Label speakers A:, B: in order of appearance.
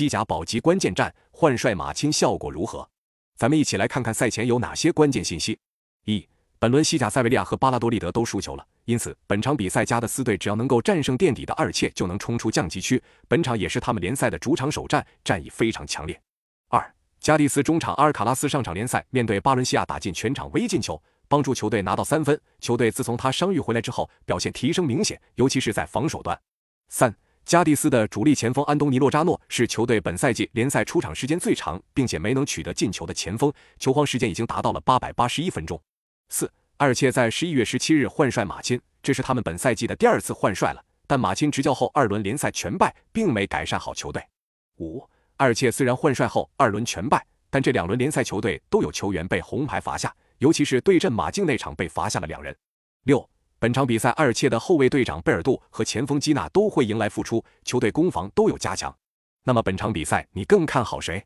A: 西甲保级关键战换帅马钦效果如何？咱们一起来看看赛前有哪些关键信息。一、本轮西甲塞维利亚和巴拉多利德都输球了，因此本场比赛加的斯队只要能够战胜垫底的二切，就能冲出降级区。本场也是他们联赛的主场首战，战意非常强烈。二、加迪斯中场阿尔卡拉斯上场联赛，面对巴伦西亚打进全场唯一进球，帮助球队拿到三分。球队自从他伤愈回来之后，表现提升明显，尤其是在防守端。三。加蒂斯的主力前锋安东尼·洛扎诺是球队本赛季联赛出场时间最长，并且没能取得进球的前锋，球荒时间已经达到了八百八十一分钟。四，埃尔切在十一月十七日换帅马钦，这是他们本赛季的第二次换帅了。但马钦执教后二轮联赛全败，并没改善好球队。五，埃尔切虽然换帅后二轮全败，但这两轮联赛球队都有球员被红牌罚下，尤其是对阵马竞那场被罚下了两人。六。本场比赛，埃尔切的后卫队长贝尔杜和前锋基纳都会迎来复出，球队攻防都有加强。那么本场比赛你更看好谁？